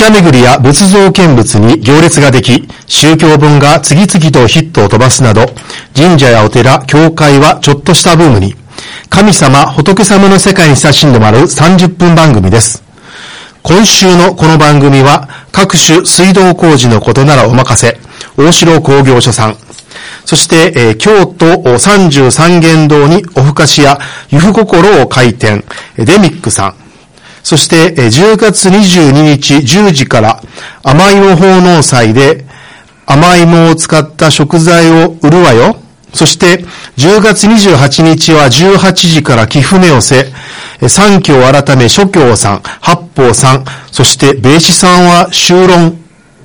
社巡りや仏像見物に行列ができ、宗教本が次々とヒットを飛ばすなど、神社やお寺、教会はちょっとしたブームに、神様、仏様の世界に親しんでもらう30分番組です。今週のこの番組は、各種水道工事のことならお任せ、大城工業所さん。そして、えー京都三十三間堂におふかしやゆふ心を開店、デミックさん。そして、10月22日10時から甘芋奉納祭で甘芋を使った食材を売るわよ。そして、10月28日は18時から貴船寄せ、三教改め諸教さん、八方さん、そして、米子さんは修論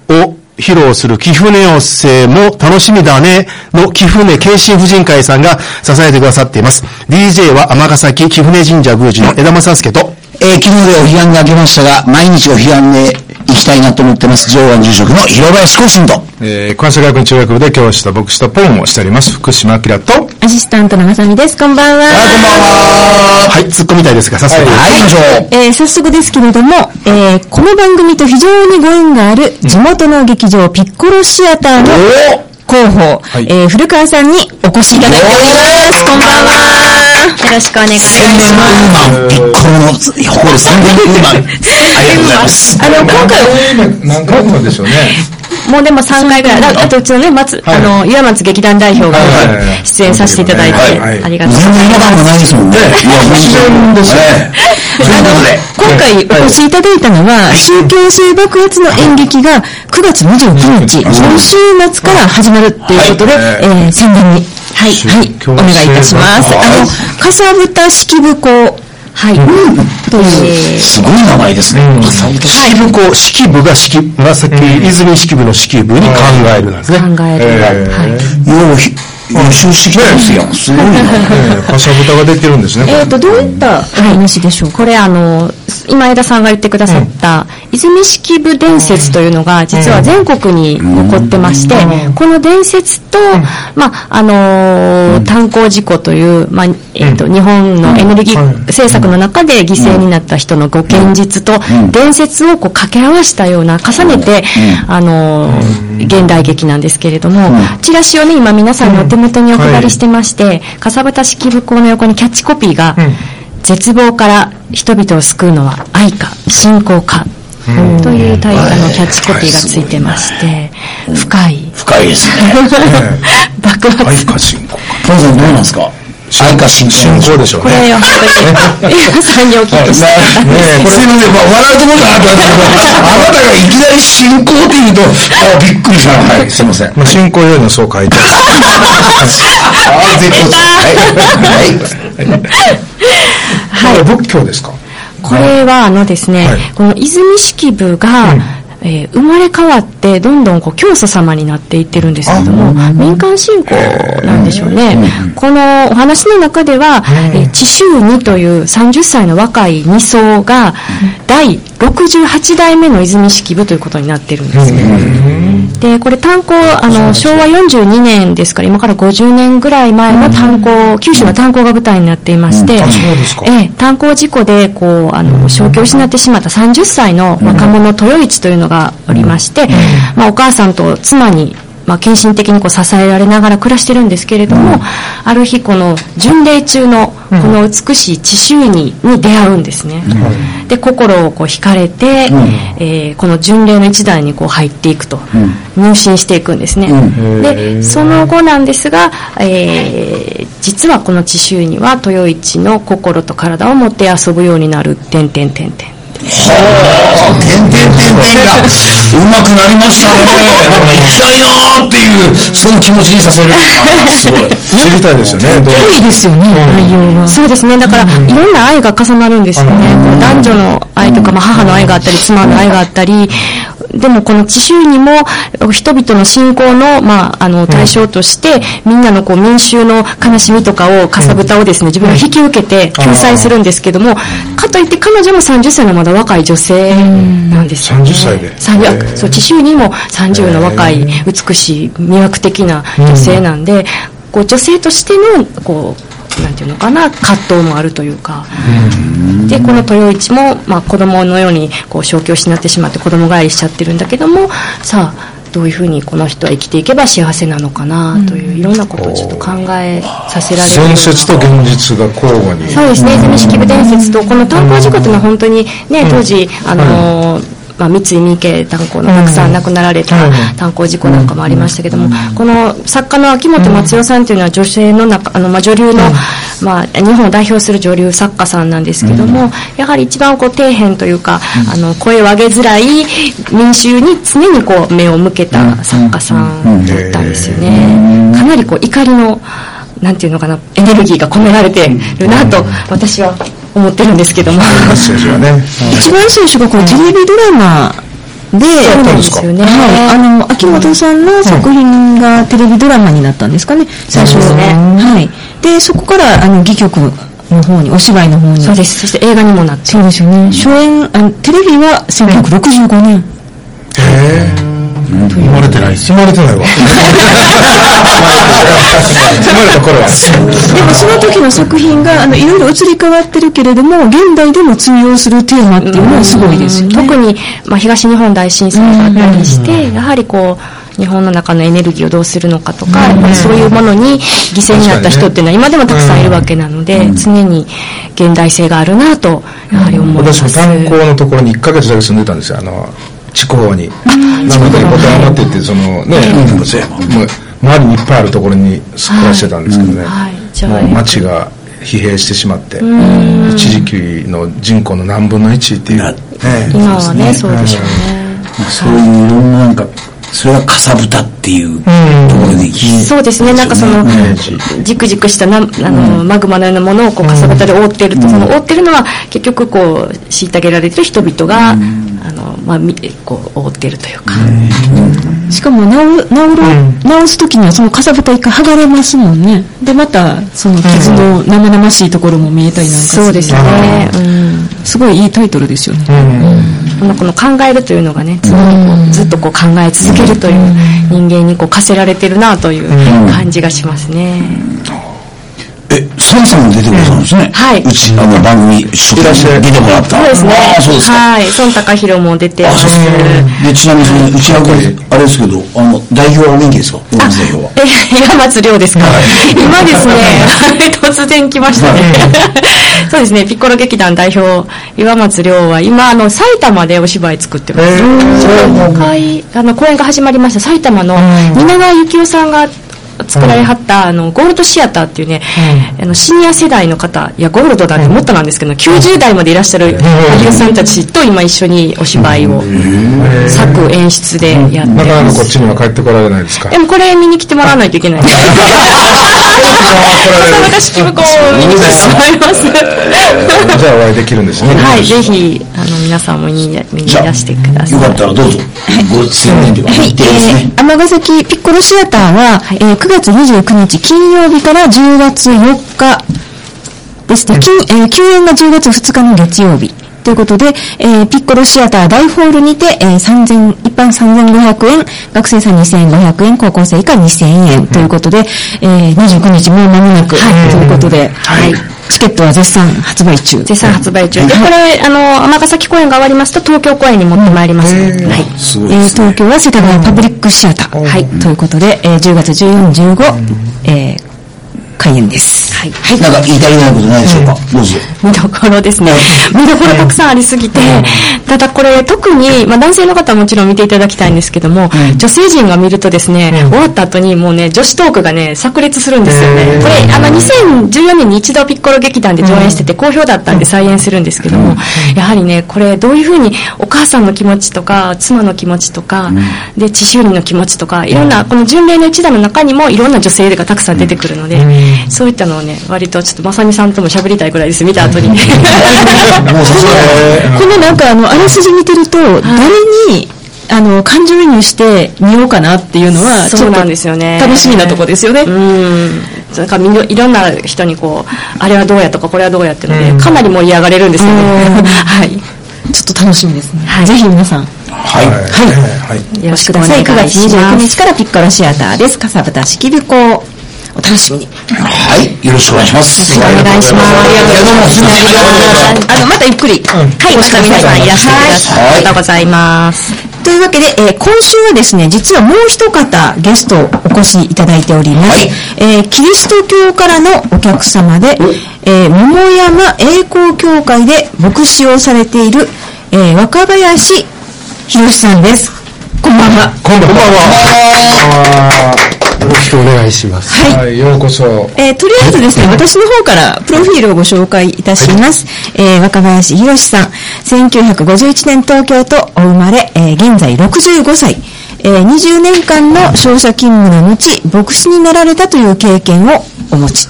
を披露する貴船寄せも楽しみだねの貴船慶心婦人会さんが支えてくださっています。DJ は尼崎貴船神社宮司の枝正助と、えー昨日でお彼岸が明けましたが、毎日お彼岸で行きたいなと思ってます、上岸住職の広林光信と。えー、関西学院中学部で教師と牧師とポンをしております、福島明と、アシスタントのまさみです。こんばんは。はい、突っ込みたいですが、早速。はい、行きましょう。えー早速ですけれども、えーこの番組と非常にご縁がある地元の劇場ピッコロシアターの広報、いえー古川さんにお越しいただいております。こんばんは。よろしくお願いします。宣伝ウーマン、ピッコロの誇る宣伝ウーマン。ありがとうございます。あの、今回、何回もでしょうね。もうでも3回ぐらい、ああとうちのね、松、はいあの、岩松劇団代表がはいはいはい出演させていただいて、はいはいありがとうござい全ます。然違和感もないですもんね。いや、ね。ということで、今回お越しいただいたのは、宗教性爆発の演劇が9月29日、今週末から始まるっていうことで、はいえー宣伝に、はい、はい、お願いいたします。はい。あの、かさぶた式部校、はい、という、すごい名前ですね。式部校、式部が式、紫、泉式部の式部に考えるなんですね。考える、えー。はい。ようひ予習してきたんですよ。すごいな。えー、かさぶたができるんですね。えっ、と、どういったお話でしょう、これあの、今枝さんが言ってくださった、泉式部伝説というのが、実は全国に起こってまして、この伝説と、まあ、あのー炭鉱事故という、まあ、えっ、と、日本のエネルギー政策の中で犠牲になった人のご現実と、伝説をこう掛け合わせたような、重ねて、あのー現代劇なんですけれども、チラシをね、今皆さんのお手元にお配りしてまして、かさぶた式部校の横にキャッチコピーが、絶望から人々を救うのは愛か信仰か、というタイトルのキャッチコピーがついてまして、深い。深いですね。爆発。愛か信仰か。ポンさんどうなんですか？愛か信仰。信仰でしょうこね。れを本当に、皆さんにお聞きして、ねえ、すいません、まあ、笑うところかなと思ったんですけど、あなたがいきなり信仰って言うと、あびっくりした。はい、すいません。まあ、信仰よりもそう書いてある。あ絶好調。はい。はい。これ仏教ですか？これはあのですね、はいこの泉式部が、えー生まれ変わってどんどんこう教祖様になっていってるんですけども民間信仰なんでしょうね、このお話の中では、えー智州二という30歳の若い二層が第68代目の泉式部ということになってるんですね、でこれ炭鉱あの昭和42年ですから今から50年ぐらい前の炭鉱、九州の炭鉱が舞台になっていまして、ええ、炭鉱事故でこうあの正気を失ってしまった30歳の若者豊一というのがおりまして、まあ、お母さんと妻に、まあ、献身的にこう支えられながら暮らしてるんですけれども、ある日この巡礼中のこの美しい地周にに出会うんですね、で心をこう惹かれて、えーこの巡礼の一団にこう入っていくと、入信していくんですね、でその後なんですが、えー実はこの地周には豊一の心と体を持って遊ぶようになる。点々点々はあ、てんてんてんてんが、うまくなりましたね。なんか行きたいなーっていう、その気持ちにさせる。あすごい。知りたいですよね。どういいですよね、内容が。そうですね。だから、いろんな愛が重なるんですよね。男女の愛とか、まあ、母の愛があったり、妻の愛があったり、でもこの地周にも人々の信仰の,、まあ、あの対象として、みんなのこう民衆の悲しみとかをかさぶたをですね自分が引き受けて救済するんですけども、かといって彼女も30歳のまだ若い女性なんですよ、ね、30歳で。30あそう地周にも30の若い美しい魅惑的な女性なんで、こう女性としてのこうなんていうのかな葛藤もあるというか。でこの豊一も、まあ、子供のようにこう正気を失ってしまって子供返りしちゃってるんだけどもさあどういうふうにこの人は生きていけば幸せなのかなといういろんなことをちょっと考えさせられるような伝説と現実が交互に。そうですね泉式部伝説とこの炭鉱事故というのは本当にね当時あのーまあ、三井三池炭鉱のたくさん亡くなられた炭鉱事故なんかもありましたけども、この作家の秋元松代さんというのは女性の中あの、まあ、女流の、まあ、日本を代表する女流作家さんなんですけども、やはり一番こう底辺というか、あの声を上げづらい民衆に常にこう目を向けた作家さんだったんですよね。かなりこう怒りのなんていうのかなエネルギーが込められてるなと私は思ってるんですけども。ね。一番最初がこれテレビドラマで、そうなんですよね。はい、あの秋元さんの作品がテレビドラマになったんですかね、最初そうですねはい。でそこからあの戯曲の方にお芝居の方に。そうです。そして映画にもなって。そうですよね。初演あのテレビは1965年。生まれてないまれてないわ。生まれた頃は。でもその時の作品があのいろいろ移り変わってるけれども現代でも通用するテーマっていうのはすごいですよね。特に、まあ、東日本大震災があったりして、やはりこう、日本の中のエネルギーをどうするのかとか、やっぱりそういうものに犠牲になった人っていうのは今でもたくさんいるわけなので、常に現代性があるなと、やはり思います。私も炭鉱のところに1ヶ月だけ住んでたんですよ。あの、地方に。なので、ってって、そのね、もう周りにいっぱいあるところに暮らしてたんですけどね。もう街が疲弊してしまって、一時期の人口の何分の1っていう。な今はね、そうでしょうね。まあそういういろんななんか、それがかさぶたっていうところでそうですね、なんかそのじくじくしたなあの、マグマのようなものをこうかさぶたで覆ってると、その覆ってるのは結局こう、虐げられてる人々が、あの、まあ、みこう、覆ってるというか。しかも直る直る、直す時にはそのかさぶた一回剥がれますもんね。でまたその傷の生々しいところも見えたりなんかするそうですね。うん。すごいいいタイトルですよね、このこの考えるというのがね、常にこうずっとこう考え続けるという人間にこう課せられてるなという感じがしますね。ンさんも出てくださるんですね。はいうち、あの、番組、初期に出てもらった。そうですね。ああ、そうですか。はい。孫高弘も出てます。でちなみにその、うちはこれ、あれですけど、あの、代表はお元気ですか？代表は。え、岩松亮ですか、今ですね、突然来ましたね。そうですね、ピッコロ劇団代表、岩松亮は今、あの、埼玉でお芝居作ってます。会あの、公演が始まりました。埼玉の蜷川幸雄さんが作られはった、あの、ゴールドシアターっていうね、あの、シニア世代の方、いや、ゴールドだってもっとなんですけど、90代までいらっしゃる俳優さんたちと今一緒にお芝居を、作演出でやってなかなかこっます。ちには帰ってこられないですか？でもこれ見に来てもらわないといけない。笠原式部こう見に来てもらいます。じゃあお会いできるんですね。はい、ぜひ、あの、皆さんも見に見にいらしてください。よかったらどうぞ。ごですね。えー、尼崎ピッコロシアターは、えー9月29日金曜日から10月4日ですね、金えー休園が10月2日の月曜日。ということで、えーピッコロシアター大ホールにて、えー、3000、一般3500円、学生さん2500円、高校生以下2000円ということで、えー、29日もう間もなく、ということで、はい。チケットは絶賛発売中。絶賛発売中。で、これ、あの、尼崎公演が終わりますと、東京公演に持ってまいります。はい。え。東京は世田谷パブリックシアター。はい。ということで、えー10月14、15、えー開演です。はい。なんか言い足りないことないでしょうか？どうぞ。見どころですね。見どころたくさんありすぎて、ただこれ特に、まあ男性の方はもちろん見ていただきたいんですけども、女性陣が見るとですね、終わった後にもうね、女子トークがね、炸裂するんですよね。これ、あの、2014年に一度ピッコロ劇団で上演してて好評だったんで再演するんですけども、やはりね、これどういうふうにお母さんの気持ちとか、妻の気持ちとか、で、知修理の気持ちとか、いろんな、この純麗の一座の中にもいろんな女性がたくさん出てくるので、そういったのをね、割とちょっとまさみさんとも喋りたいぐらいです、見た後に。もうこのなんかあの、あらすじ見てると、誰に、あの、感情移入して見ようかなっていうのは、ちょっとそうなんですよね。楽しみなとこですよね。うん。なんかいろんな人にこう、あれはどうやとかこれはどうやっていうので、かなり盛り上がれるんですよね。はい。ちょっと楽しみですね。はいぜひ皆さん、はい。はい。はい。よろしくおください。9願いし月29ます。日からピッコロシアターです。かさぶた式日校。お楽しみに。はい。よろしくお願いします。お願いします。いやどうもすいませんあの、またゆっくり。はい、また皆さんいらっしゃいました。ありがとうございます。というわけで、えー今週はですね、実はもう一方ゲストをお越しいただいております。はいえーキリスト教からのお客様で、えー桃山栄光教会で牧師をされている、えー若林博さんです。こんばんは。こんばんは。よろしくお願いします。はい、ようこそ。えーとりあえずですね、私の方からプロフィールをご紹介いたします。えー若林博さん、1951年東京とお生まれ、えー現在65歳。えー20年間の商社勤務の後、牧師になられたという経験をお持ち。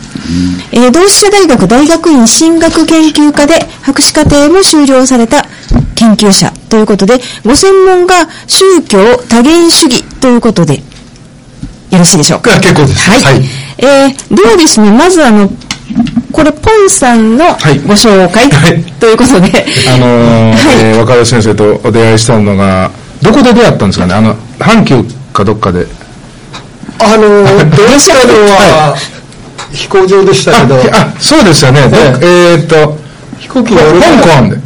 えー同志社大学大学院進学研究科で博士課程も修了された研究者ということで、ご専門が宗教多元主義ということで、よろしいでしょうか？結構です。はい。はいえー、ではですね、まずあの、これ、ポンさんのはいご紹介、はいということで、あのー はいえー若林先生とお出会いしたのが、どこで出会ったんですかね？あの、阪急かどっかで。あの、出会ったのは、飛行場でしたけど、あ、そうですよね。どええーっと、飛行機香港で。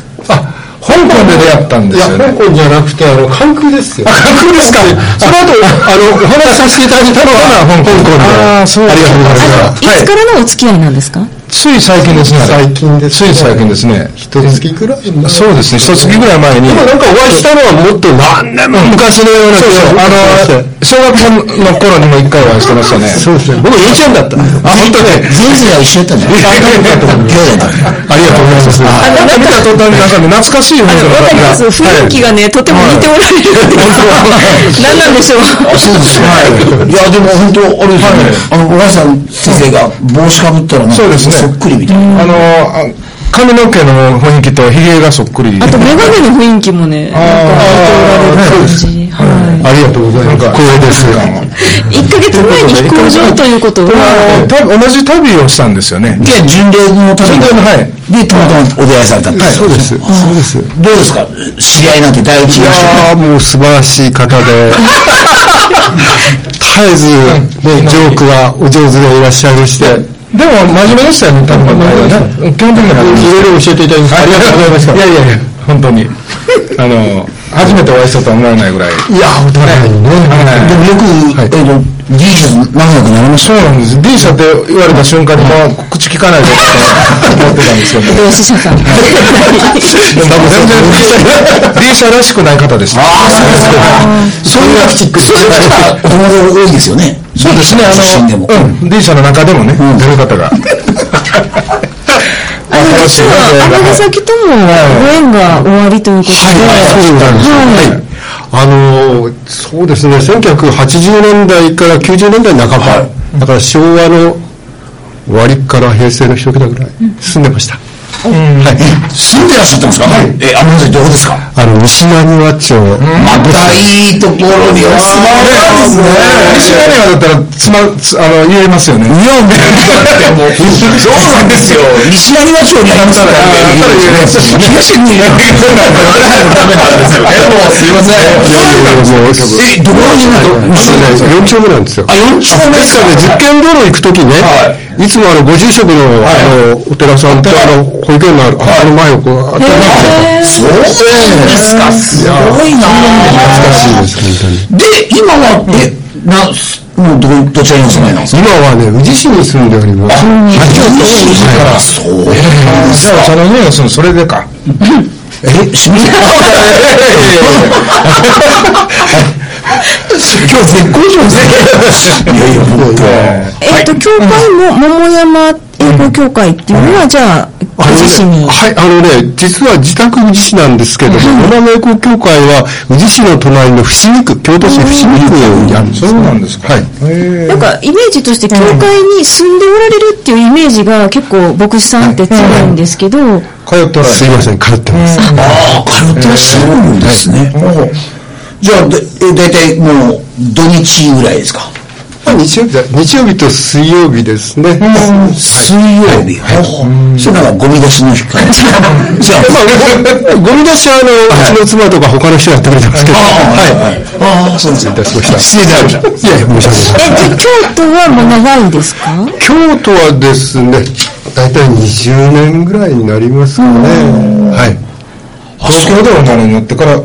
ったんでいや、すよね。香港じゃなくて、あの、関空ですよ。あ、関空ですか。その後、あの、お話しさせていただいたのは、香港で。あーそうありがとうございます。いつからのお付き合いなんですか、つい最近ですね。最近ですねつい最近ですね。一月ぐらい前そうですね。一月ぐらい前に。でもなんかお会いしたのはもっと何年も昔のようなそうそう。あの、小学校の頃にも一回お会いしてましたね。そうですね。僕、インチャンだった。あ、本当ね。前世が一緒やったんじゃないありがとうございます。なんか見た途端になんかね、懐かしい雰囲気のわかります。雰囲気がね、とても似ておられるんです何なんでしょう。そうですはい。いや、でも本当、あれですね。あの、小林さん先生が帽子かぶったらそうですねそっくりみたいな。あの、あ髪の毛の雰囲気と髭がそっくり。あと、メガネの雰囲気もね、なんか似ておられる感じ。はありがとうございます。光栄です。い。1ヶ月前に飛行場ということは、同じ旅をしたんですよね。で、巡礼のために。巡礼のはいで、たまたまお出会いされたんですそうです。そうです。いどうですか？知り合いなんて第一印象。もう素晴らしい方で、絶えず、ね、ジョークがお上手でいらっしゃいまして、でも、真面目でしたよね、多分ね。基本的には。いろいろ教えていただきありがとうございました。いやいやいや、本当に。あの、初めてお会いしたとは思わないぐらい。いや、お互いにね。でもよく、えっと、技術長くなりましたそうなんです。D 社って言われた瞬間にもう口聞かないでって思ってたんですけど。同志社さん。全然 D 社らしくない方でした。ああ、そうですか。そういうチックそういう方、お友達多いですよね。そうですね。あの、うん、D 社の中でもね、出る方が。あの、実は、尼崎ともご縁が終わりということで、そうでございます。はい。あのー、そうですね、1980年代から90年代半ば、だから昭和の終わりから平成の一桁ぐらい住んでました。はい。住んでらっしゃったんですか？え、あの先どこですか？あの、西成和町。またいいところにお住まいなんですね。西成川だったら、つま、つあの、言えますよね。いや、もう、そうなんですよ。西成和町にありますからね。東にダメなんですよね。もうすいません。え、どこにいるの4丁目なんですよ。あ、4丁目ですからね、実験道路行くときね、いつもあの、ご住職の、あの、お寺さんと、あの、保育園のある、あの前をこう、あったりそうですか。すごいな懐かしいです、本当に。で、今は、え、な、もうど、どちらにお住まいなんですか今はね、宇治市に住んでおります。はい。そうじゃあ、その匂いがするのそれでか。え、しみ今日絶好調ですね。いやいや、本当。えっと、教会も桃山英語協会っていうのは、じゃあ、ご自身に？はい、あのね、実は自宅宇治市なんですけども、野良猫協会は宇治市の隣の伏見区、京都市伏見区にあるんです。そうなんですか。はい。なんか、イメージとして、教会に住んでおられるっていうイメージが結構、牧師さんって強いんですけど、通って。すいません、通ってます。ああ、通ってらっしゃるんですね。じゃあ、で、え、大体もう、土日ぐらいですか？あ日曜日だ日曜日と水曜日ですね。水曜日。はい。それなんかゴミ出しの日か。じゃあ、まあ、ゴミ出しはあの、うちの妻とか他の人がやってくれてますけど。はい。ああ、そうですいたしました。失礼いたしました。いやいや、申し訳ない。え、じゃあ京都はもう長いですか？京都はですね、大体20年ぐらいになりますかね。はい。東京でお生まれになってから、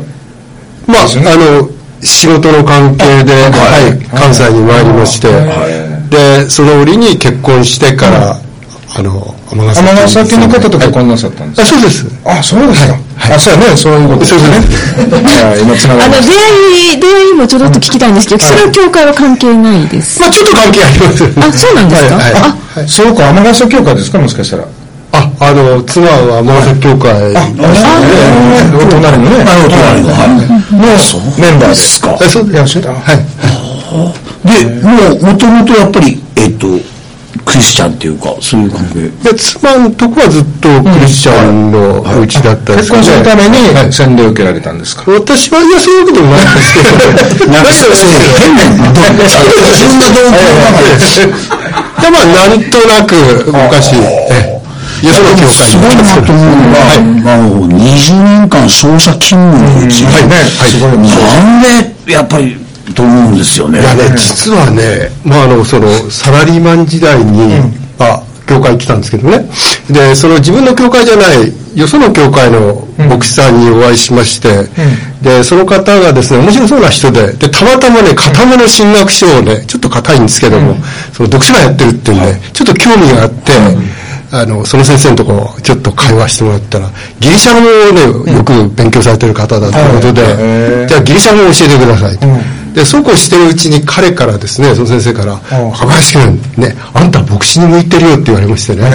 まあ、あの、仕事の関係で、はい、関西に参りまして、で、その折に結婚してから、あの、尼崎尼崎の方と結婚なさったんですあ、そうです。あ、そうですか。あ、そうやね、そういうこと。ですね。はい今つながあの、出会い、出会いもちょろっと聞きたいんですけど、それは教会は関係ないです。まあ、ちょっと関係ありますよね。あそうなんですか？はい。はい。あた。そうか、尼崎教会ですか、もしかしたら。あ、あの、妻は尼崎教会。お隣のね。隣の。はい。のメンバーですか。えそういらっしゃった。はい。で、もう、もともとやっぱり、えっと、クリスチャンっていうか、そういう関係。で、妻のとこはずっとクリスチャンのお家だったんです結婚するために洗礼を受けられたんですか？私は、いや、そういうこともないんですけど。なんか、そう変な、自分の動機で、まあ、なんとなく、昔、えよその教会すごいなと思うのが、あの、20年間捜査勤務のうち、はいねはいすごいなんで、やっぱり、と思うんですよね。いやね、実はね、まあ、あの、その、サラリーマン時代に、あ、教会行ってたんですけどね。で、その自分の教会じゃない、よその教会の牧師さんにお会いしまして、で、その方がですね、面白そうな人で、で、たまたまね、片目の進学書をね、ちょっと硬いんですけども、その読書会やってるっていうんで、ちょっと興味があって、あの、その先生のとこ、ちょっと会話してもらったら、ギリシャ語をね、よく勉強されてる方だということで、じゃあギリシャ語を教えてくださいと。で、そうこうしてるうちに彼からですね、その先生から、若林君、ね、あんた牧師に向いてるよって言われましてね。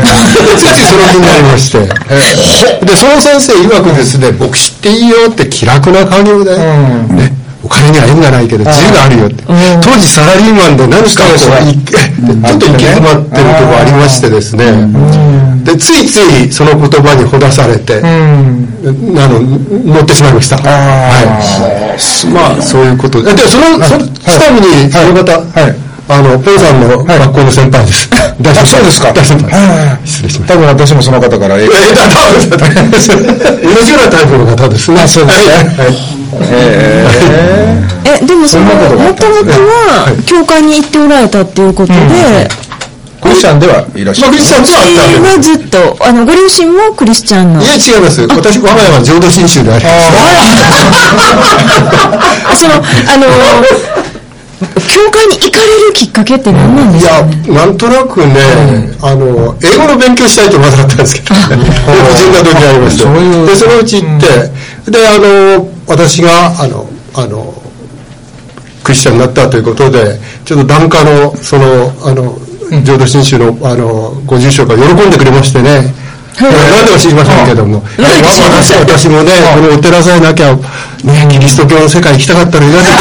ついついその気になりまして。で、その先生曰くですね、牧師っていいよって気楽な家業で、ね、お金には縁がないけど自由があるよって。当時サラリーマンで何かこう、い ちょっと行き詰まってるとこありましてですね。で、ついついその言葉にほだされて、あの、乗ってしまいました。はい。まあ、そういうことで。で、その、その、ちなみに、その方、はいあの、ポンさんの学校の先輩です。大先輩そうですか大先輩失礼しました。多分私もその方からえ、だ、多分、同じようなタイプの方ですね。そうですね。はい。え、でもその、もともとは、教会に行っておられたっていうことで、クリスチャンではいらっしまあ、ゃるクリスチャンとはあったずっと、あの、ご両親もクリスチャンの。いや、違います。私、我が家は浄土真宗であります。あその、あの、教会に行かれるきっかけって何なんでいすか？や、なんとなくね、あの、英語の勉強したいとまずあったんですけど 個人ありまして。で、そのうち行って、で、あの、私が、あの、あの、クリスチャンになったということで、ちょっと檀家の、その、あの、浄土真宗の、あの、ご住職が喜んでくれましてね、なんでか知りませんけども、私私もね、このお寺さえなきゃ、ね、キリスト教の世界行きたかったらいらっしゃ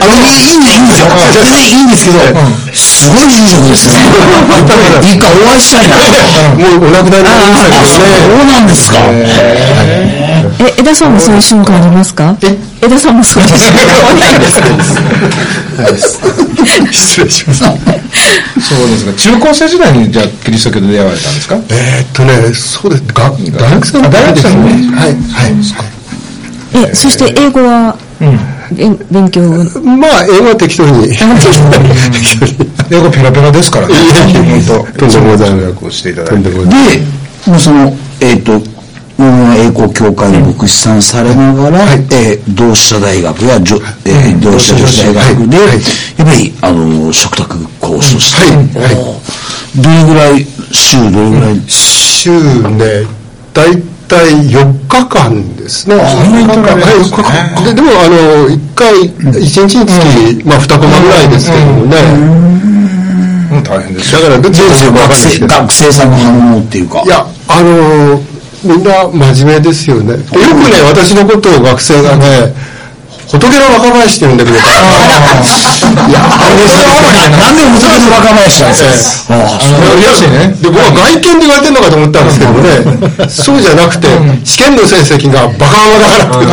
あの、いいんです。いいんですよ。全然いいんですけど、すごいいい職ですね。一回お会いしたいな。もうお亡くなりになりましたけどね。そうなんですか。え、江田さんもそういう瞬間ありますか？江田さんもそう い。う瞬間失礼します。そうですか。中高生時代にじゃあキリスト教で出会われたんですか？えーっとね、そうです。が大学生の時ですね。はい、はい。え、そして英語は、勉勉強、まあ、英語は適当に。適当に。英語ペラペラですからね。本当とんでもございその、えっ、と、大村栄光協会の牧師さんされながら、えー同志社大学や、じょえー同志社女子大学で、はいはい。やっぱり、あの、食卓講師として、はい。どれぐらい、週どれぐらい、週ね、大体4日間ですね。4日間。はい、4日間。で、でも、あの、1回、1日につき、まあ、2コマぐらいですけどもね。うん。大変ですだから、学生。学生さんの反応っていうか。いや、あのーみんな真面目ですよね。よくね、私のことを学生がね、仏の若林って呼んでくれた。いや、あれですね。なんで仏の若林なんですか？ああ、そういやで僕は外見で言われてるのかと思ったんですけどね、そうじゃなくて、試験の成績がバカ馬だからって。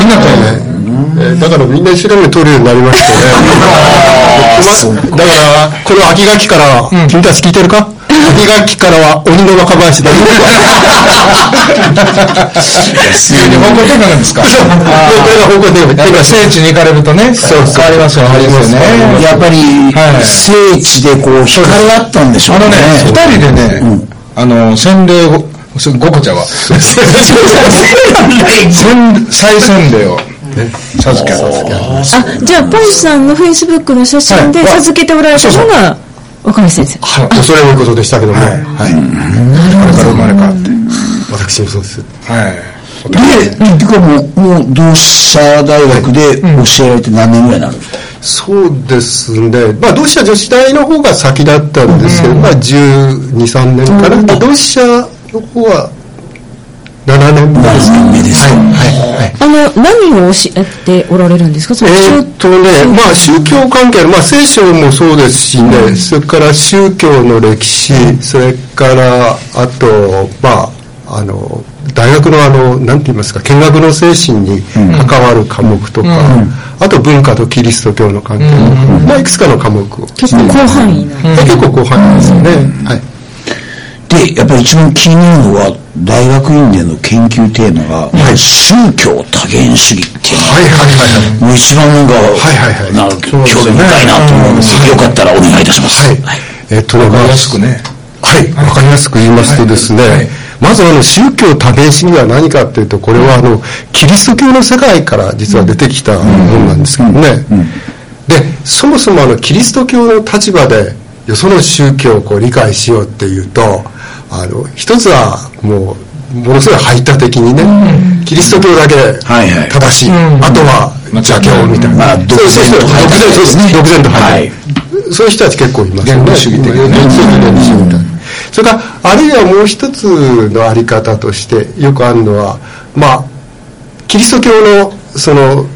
みんなとね。えーだからみんな一生懸命取るようになりましてね。まだから、この秋学期からは、君たち聞いてるか？秋学期からは鬼の若林だよ。急に方向転換なんですか？そうこれが方向転換。やっぱ聖地に行かれるとね、そう変わりますよね。ですよね。やっぱりはい、聖地でこう、光があったんでしょうね。あのね、二人でね、あの、洗礼を、ごこちゃは、洗再洗礼を授けた。あ、じゃあ、ポンさんのフェイスブックの写真ではい授けておられたのが、若林先生。はい、恐れ多いことでしたけども、はい。あれから生まれ変わって。私もそうです。はい。で、てかもう、もう、同志社大学で教えられて何年ぐらいになるんですか？そうですね。まあ、同志社女子大の方が先だったんですけど、まあ、12、3年かな。同志社の方は7年目ですね。目ですか？はい、はい、はい。あの、何を教えておられるんですか？そのえーっとね、まあ宗教関係の、まあ聖書もそうですしね、それから宗教の歴史、それから、あと、まあ、あの、大学のあの、なんて言いますか、見学の精神に関わる科目とか、あと文化とキリスト教の関係の、まあいくつかの科目を。結構広範囲な。結構広範囲ですよね。はい。で、やっぱり一番気になるのは、大学院での研究テーマが、宗教多元主義っていうのが、はいはいはい。はい。もう一番なんか、はいはいはい。な興味深いなと思うんです。けど、よかったらお願いいたします。はい。えっとね、わかりまあやすくね。はい、わかりやすく言いますとですね、はい。はいまずあの宗教多元主義は何かっていうと、これはあの、キリスト教の世界から実は出てきたものなんですけどね。で、そもそもあの、キリスト教の立場で、よその宗教をこう理解しようっていうと、あの、一つはもう、ものすごい排他的にね、キリスト教だけはいはい正しい。あとは邪教みたいな。まあ独善と排他そうそうそう独善と排他。はいそういう人たち結構いますよね。原理主義的なね原理主義原理主義みたいな。それから、あるいはもう一つのあり方としてよくあるのは、まあ、キリスト教の、その、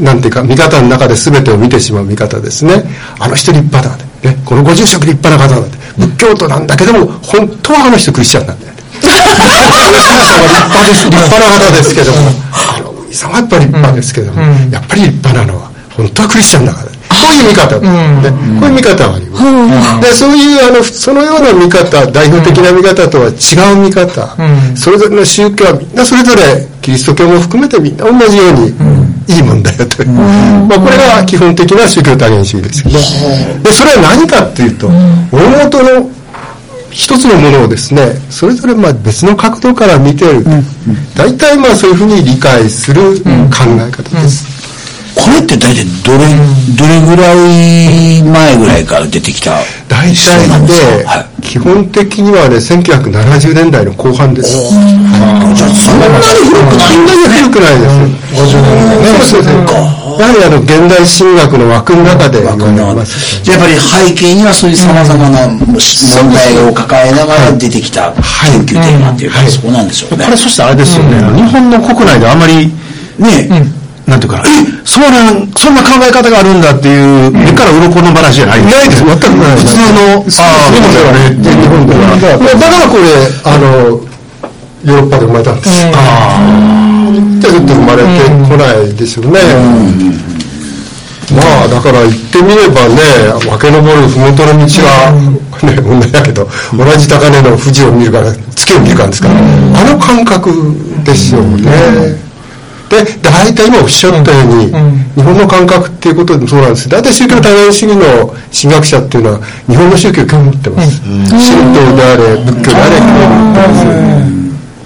なんていうか、見方の中で全てを見てしまう見方ですね。あの人立派だ。ね、このご住職立派な方だ。仏教徒なんだけども、本当はあの人クリスチャンなんだよ。立派です。立派な方ですけども、あの、お兄さんはやっぱり立派ですけども、やっぱり立派なのは、本当はクリスチャンだから。こういう見方、ね、こういう見方があります。で、そういう、あの、そのような見方、代表的な見方とは違う見方、それぞれの宗教はみんなそれぞれ、キリスト教も含めてみんな同じように、いいもんだよと。いう。まあ、これが基本的な宗教多元主義ですけど、で、それは何かっていうと、大元の一つのものをですね、それぞれまあ別の角度から見てる。大体まあそういうふうに理解する考え方です。これって大体どれ、どれぐらい前ぐらいから出てきた大思想なん体で基本的にはね、1970年代の後半です。い。じゃあそんなに広くないそんなに古くないです。50年代ね。そうですね。やはりあの、現代神学の枠の中で言われますし。じゃあやっぱり背景にはそういう様々な問題を抱えながら出てきた研究テーマっていうか、そうなんでしょうねこ。れそしてあれですよね、日本の国内であまり、ねなんていうかな、えそうなん、そんな考え方があるんだっていう、目から鱗の話じゃないないです、全くない。普通の、ああ、日本ではね、日本では。だからこれ、あの、ヨーロッパで生まれたんです。でずっと生まれてこないですよね。まあ、だから言ってみればね、分け登る麓の道は、ね、問題だけど、同じ高値の富士を見るから、月を見るからですから、あの感覚ですよね。で、大体今おっしゃったように、日本の感覚っていうことでもそうなんです。大体宗教多元主義の神学者っていうのは、日本の宗教を興味持ってます。神道であれ、仏教であれ、興味持ってます。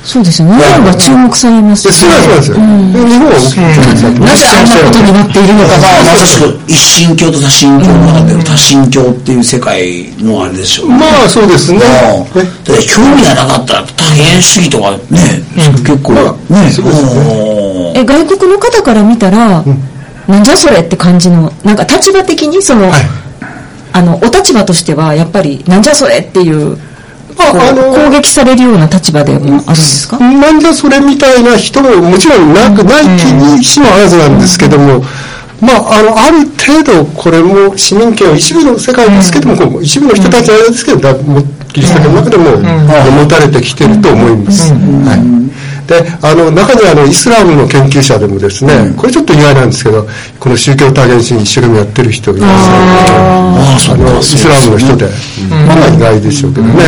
そうですよね。日本が注目されますで、それはそうなんですよ。で日本はなぜあんなことになっているのかが、まさしく一神教と多神教の中での多神教っていう世界のあれでしょうね。まあ、そうですね。興味がなかったら多元主義とかね、結構、ね、うんえ、外国の方から見たら、なんじゃそれって感じの、なんか立場的にその、はい。あの、お立場としては、やっぱり、なんじゃそれっていう、まあの攻撃されるような立場でもあるんですか？なんじゃそれみたいな人ももちろんなくない気にしもあらずなんですけども、まあ、あの、ある程度これも市民権を一部の世界ですけども、一部の人たちの間ですけど、だもキリスト教の中でも持たれてきてると思います。はい。であの中にはあのイスラムの研究者でもですね、これちょっと意外なんですけどこの宗教多元主義一生懸命やってる人がいますのであのイスラムの人で、まあ意外でしょうけどね、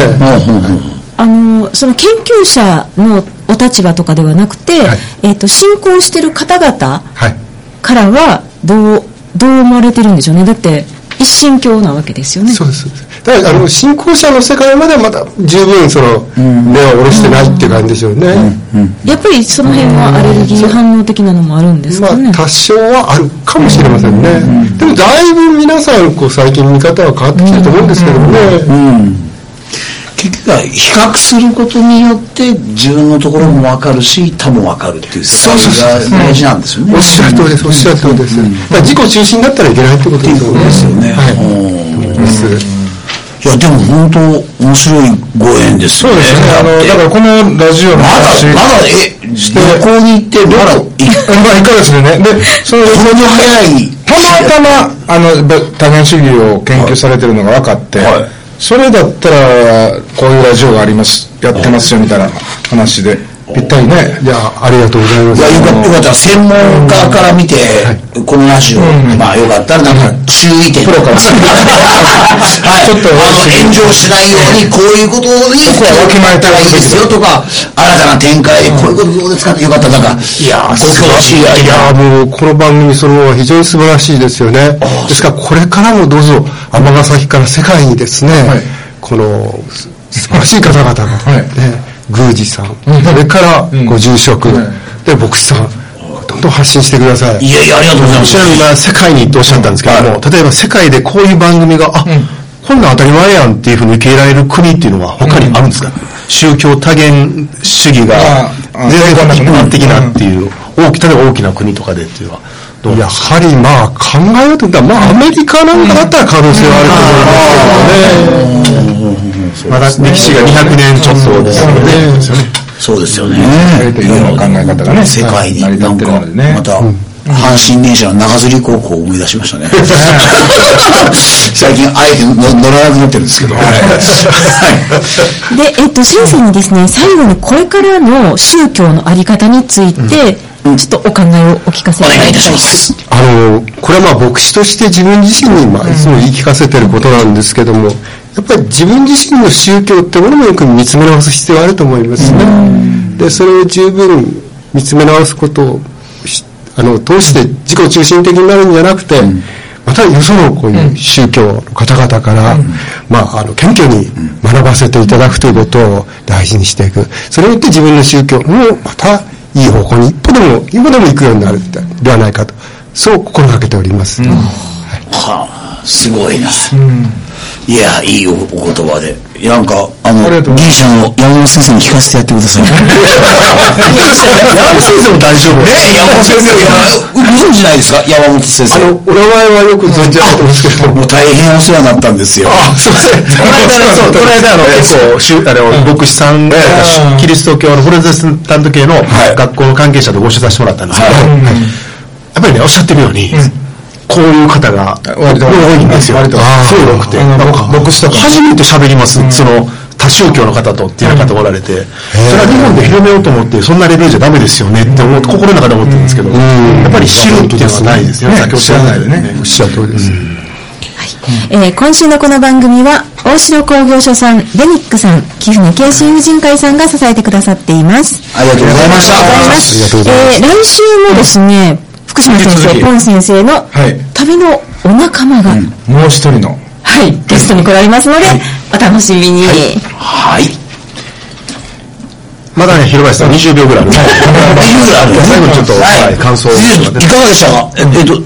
あのその研究者のお立場とかではなくて、はい。えっ、と信仰してる方々はい。からはどうどう思われてるんでしょうね。だって一神教なわけですよね。そうです。だからあの信仰者の世界まではまだ十分その根を下ろしてないっていう感じでしょうね、やっぱりその辺はアレルギー反応的なのもあるんですまかね、あ多少はあるかもしれませんね、でもだいぶ皆さんこう最近見方は変わってきてると思うんですけどもね、結局は比較することによって自分のところも分かるし他も分かるっていう世界が大事なんですよね。おっしゃる通りですおっしゃる通りです、だから自己中心だったらいけないってことですよね。ですよね。はいうん。ですいやでも本当面白いご縁ですよね。そうですね。あの、だからこのラジオのまだ話まだえ旅行に行ってまだいまあ、1ヶ月でね。で、その、こんな早い。たまたま、あの、べ多元主義を研究されてるのが分かって、はいそれだったら、こういうラジオがあります、やってますよ、みたいな話で、ぴったりね。いやありがとうございます。いやよかったよかった。専門家から見て、このラジオ、まあよかったらなんか注意点。プロから。はい、ちょっとあの炎上しないようにこういうことにこはわきまえたらいいですよとか新たな展開でこういうことどうですか？ってよかった。なんかいやご教師いやもうこの番組そのものは非常に素晴らしいですよね。ですからこれからもどうぞ尼崎から世界にですね、はい。このす素晴らしい方々が、はい。ね宮司さん、それからご住職、で牧師さん。どんどん発信してください。いやいやありがとうございます。今世界にっておっしゃったんですけども、例えば世界でこういう番組が、あ、こんなん当たり前やんっていうふうに受け入れられる国っていうのは他にあるんですか、宗教多元主義が全然一般的なっていう、大き例えば大きな国とかでっていうのはやはりまあ考えようと思ったら、まあアメリカなんかだったら可能性はあると思いますけどね。まだ歴史が200年ちょっとですので、そうですよね。いろんな考え方がね。世界になんかるのでね。また阪神電車の長釣り高校を思い出しましたね。最近あえて乗乗らなくなってるんですけど。はい。で、えっと、先生にですね、最後にこれからの宗教のあり方について、ちょっとお考えをお聞かせお願いいたしいます。あのこれはまあ牧師として自分自身にまあいつも言い聞かせてることなんですけどもやっぱり自分自身の宗教ってものもよく見つめ直す必要があると思いますね。でそれを十分見つめ直すことをしあの通して自己中心的になるんじゃなくて、またよそのこういう宗教の方々から、まあ、あの謙虚に学ばせていただくということを大事にしていく。それによって自分の宗教もまたいい方向に一歩でも一歩でも行くようになるではないかとそう心がけております、はあ、すごいな。いや、いいおお言葉で。なんか、あの、ギリシャの山本先生に聞かせてやってください。山本先生も大丈夫。ね山本先生、ご存知ないですか？山本先生。あのお名前はよく存じ上げてますけど。もう大変お世話になったんですよ。すいませんこの間の間、あの、結構、しゅあの、牧師さんが、キリスト教のプロテスタント系のはい。学校の関係者とご一緒させてもらったんですけど、やっぱりね、おっしゃってるように、こういう方が割と多いんですよ。割とすごい多くて。あのなんか牧師とか初めて喋ります。その、多宗教の方とっていう方がおられて、それは日本で広めようと思って、そんなレベルじゃダメですよねって思って、心の中で思ってるんですけど、やっぱり知るっていうのはないですよね。先ほどおっしゃらないでね。おっしゃる通りです、えー今週のこの番組は、大城工業所さん、ベニックさん、寄付の慶心婦人会さんが支えてくださっています。ありがとうございました。ありがとうございます。ありがとうございますえー来週もですね、福島先生、ポン先生のはい旅のお仲間が、もう一人の。はい、ゲストに来られますので、お楽しみに。はい。まだね、広林さん20秒ぐらいある。最後にちょっと、はい、感想を。いかがでしたか？ええっと、え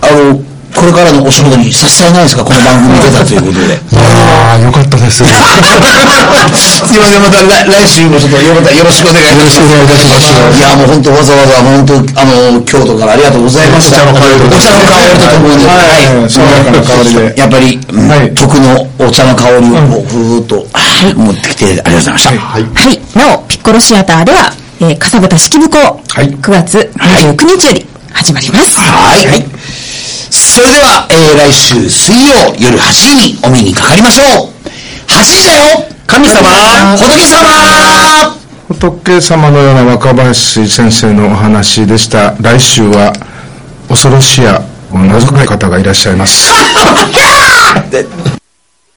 あの、これからのお仕事に差し支えないですか？この番組に出たということで。ああよかったです すいません、また来来週もちょっとよかったらよろしくお願いします。よろしくお願いいたしますいや、もう本当わざわざ、本当あの、京都からありがとうございました。お茶の香りとお茶の香りとともに、はい爽やかな香りでやっぱり、うんはい徳のお茶の香りをふーっと、はい持ってきてありがとうございました。はい。はい。なお、ピッコロシアターでは、えー、かさぶた式部校、はい9月29日より始まります。はい。それでは、えー来週水曜夜8時にお目にかかりましょう。8時だよ神様仏様仏様のような若林先生のお話でした。来週は、恐ろしや、謎かい方がいらっしゃいます。